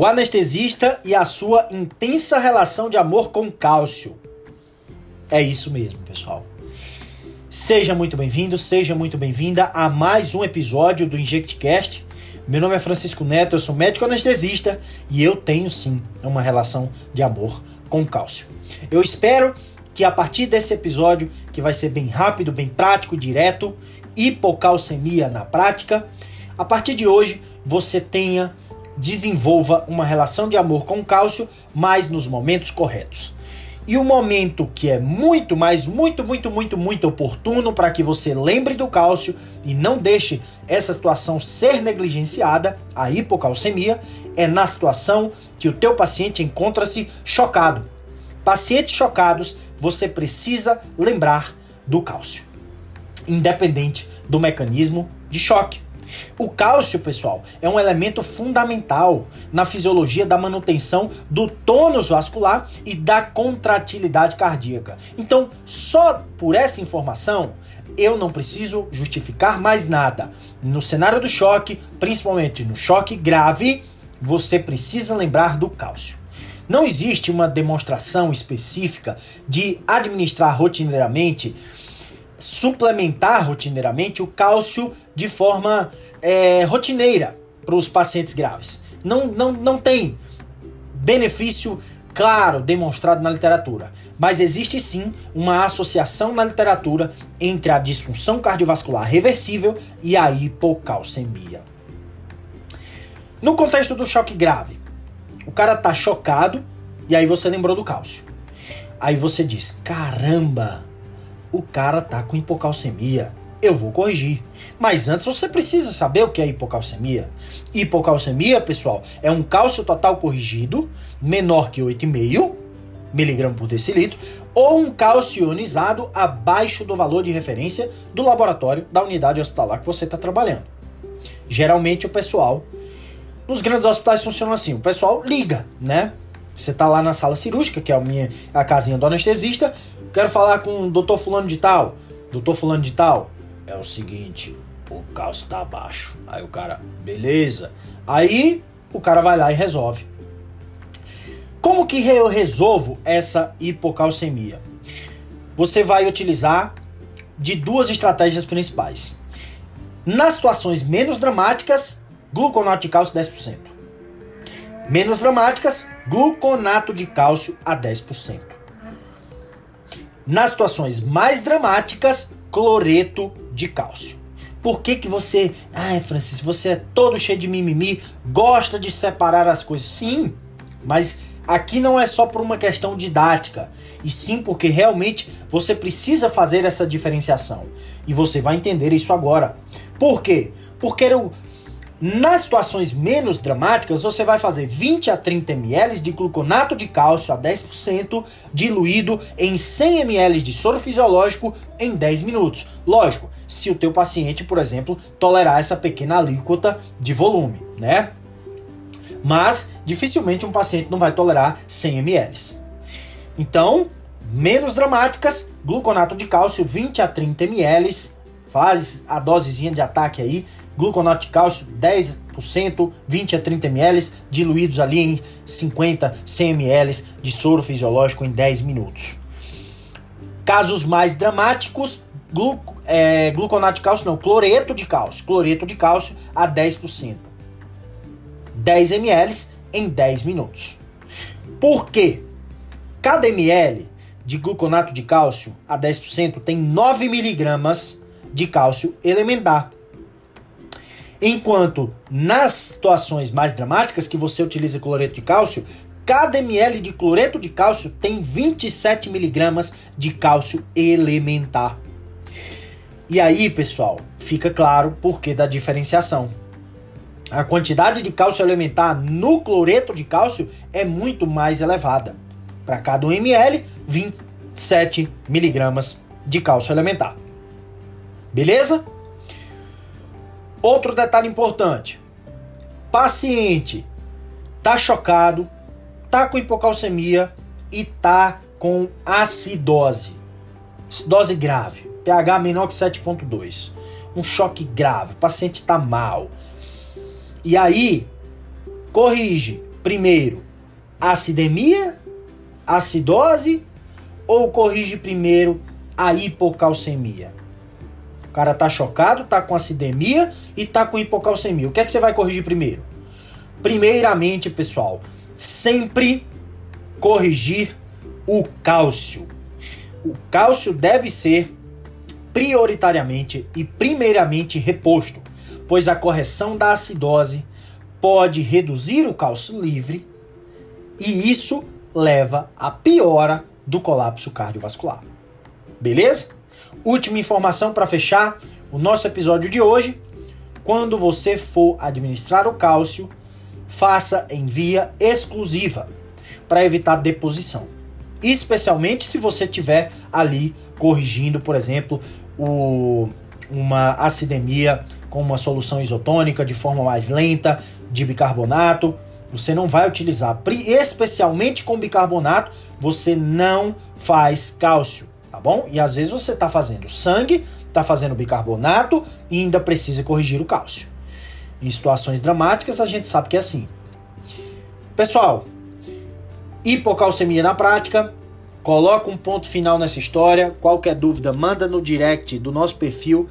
O anestesista e a sua intensa relação de amor com cálcio. É isso mesmo, pessoal. Seja muito bem-vindo, seja muito bem-vinda a mais um episódio do InjectCast. Meu nome é Francisco Neto, eu sou médico anestesista e eu tenho sim uma relação de amor com cálcio. Eu espero que a partir desse episódio, que vai ser bem rápido, bem prático, direto, hipocalcemia na prática, a partir de hoje você tenha desenvolva uma relação de amor com o cálcio, mas nos momentos corretos. E o momento que é muito, mais muito, muito, muito, muito oportuno para que você lembre do cálcio e não deixe essa situação ser negligenciada, a hipocalcemia, é na situação que o teu paciente encontra-se chocado. Pacientes chocados, você precisa lembrar do cálcio, independente do mecanismo de choque. O cálcio, pessoal, é um elemento fundamental na fisiologia da manutenção do tônus vascular e da contratilidade cardíaca. Então, só por essa informação, eu não preciso justificar mais nada. No cenário do choque, principalmente no choque grave, você precisa lembrar do cálcio. Não existe uma demonstração específica de administrar rotineiramente suplementar rotineiramente o cálcio de forma é, rotineira para os pacientes graves. Não, não, não tem benefício claro demonstrado na literatura, mas existe sim uma associação na literatura entre a disfunção cardiovascular reversível e a hipocalcemia. No contexto do choque grave, o cara tá chocado e aí você lembrou do cálcio. Aí você diz: caramba, o cara tá com hipocalcemia. Eu vou corrigir. Mas antes você precisa saber o que é hipocalcemia. Hipocalcemia, pessoal, é um cálcio total corrigido menor que 8,5 miligrama por decilitro ou um cálcio ionizado abaixo do valor de referência do laboratório da unidade hospitalar que você está trabalhando. Geralmente o pessoal nos grandes hospitais funciona assim, o pessoal liga, né? Você tá lá na sala cirúrgica, que é a minha a casinha do anestesista, Quero falar com o doutor fulano de tal. Doutor fulano de tal. É o seguinte, o cálcio tá baixo. Aí o cara, beleza. Aí o cara vai lá e resolve. Como que eu resolvo essa hipocalcemia? Você vai utilizar de duas estratégias principais. Nas situações menos dramáticas, gluconato de cálcio 10%. Menos dramáticas, gluconato de cálcio a 10%. Nas situações mais dramáticas, cloreto de cálcio. Por que, que você. Ai, Francisco, você é todo cheio de mimimi, gosta de separar as coisas? Sim, mas aqui não é só por uma questão didática, e sim porque realmente você precisa fazer essa diferenciação. E você vai entender isso agora. Por quê? Porque eu, nas situações menos dramáticas, você vai fazer 20 a 30 ml de gluconato de cálcio a 10% diluído em 100 ml de soro fisiológico em 10 minutos. Lógico, se o teu paciente, por exemplo, tolerar essa pequena alíquota de volume, né? Mas dificilmente um paciente não vai tolerar 100 ml. Então, menos dramáticas, gluconato de cálcio 20 a 30 ml, faz a dosezinha de ataque aí gluconato de cálcio 10%, 20 a 30 ml, diluídos ali em 50, 100 ml de soro fisiológico em 10 minutos. Casos mais dramáticos, glu, é, gluconato de cálcio não, cloreto de cálcio, cloreto de cálcio a 10%. 10 ml em 10 minutos. Por quê? Cada ml de gluconato de cálcio a 10% tem 9 miligramas de cálcio elementar. Enquanto nas situações mais dramáticas que você utiliza cloreto de cálcio, cada ml de cloreto de cálcio tem 27 miligramas de cálcio elementar. E aí, pessoal, fica claro por que da diferenciação. A quantidade de cálcio elementar no cloreto de cálcio é muito mais elevada. Para cada 1 ml, 27 miligramas de cálcio elementar. Beleza? Outro detalhe importante: paciente tá chocado, tá com hipocalcemia e tá com acidose. Acidose grave, pH menor que 7.2. Um choque grave, o paciente está mal. E aí, corrige, primeiro acidemia, acidose ou corrige primeiro a hipocalcemia? Cara tá chocado, tá com acidemia e tá com hipocalcemia. O que é que você vai corrigir primeiro? Primeiramente, pessoal, sempre corrigir o cálcio. O cálcio deve ser prioritariamente e primeiramente reposto, pois a correção da acidose pode reduzir o cálcio livre e isso leva à piora do colapso cardiovascular. Beleza? Última informação para fechar o nosso episódio de hoje. Quando você for administrar o cálcio, faça em via exclusiva para evitar deposição. Especialmente se você tiver ali corrigindo, por exemplo, o, uma acidemia com uma solução isotônica de forma mais lenta, de bicarbonato. Você não vai utilizar, especialmente com bicarbonato, você não faz cálcio, tá bom? E às vezes você está fazendo sangue, está fazendo bicarbonato e ainda precisa corrigir o cálcio. Em situações dramáticas, a gente sabe que é assim. Pessoal, hipocalcemia na prática, coloca um ponto final nessa história. Qualquer dúvida, manda no direct do nosso perfil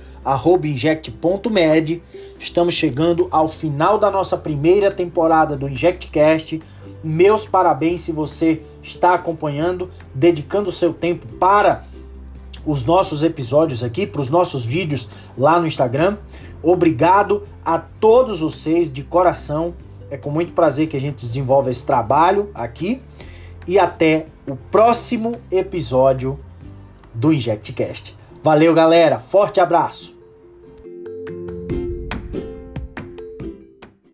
inject.med. Estamos chegando ao final da nossa primeira temporada do InjectCast. Meus parabéns se você está acompanhando, dedicando seu tempo para os nossos episódios aqui, para os nossos vídeos lá no Instagram. Obrigado a todos vocês de coração. É com muito prazer que a gente desenvolve esse trabalho aqui. E até o próximo episódio do InjectCast. Valeu, galera. Forte abraço.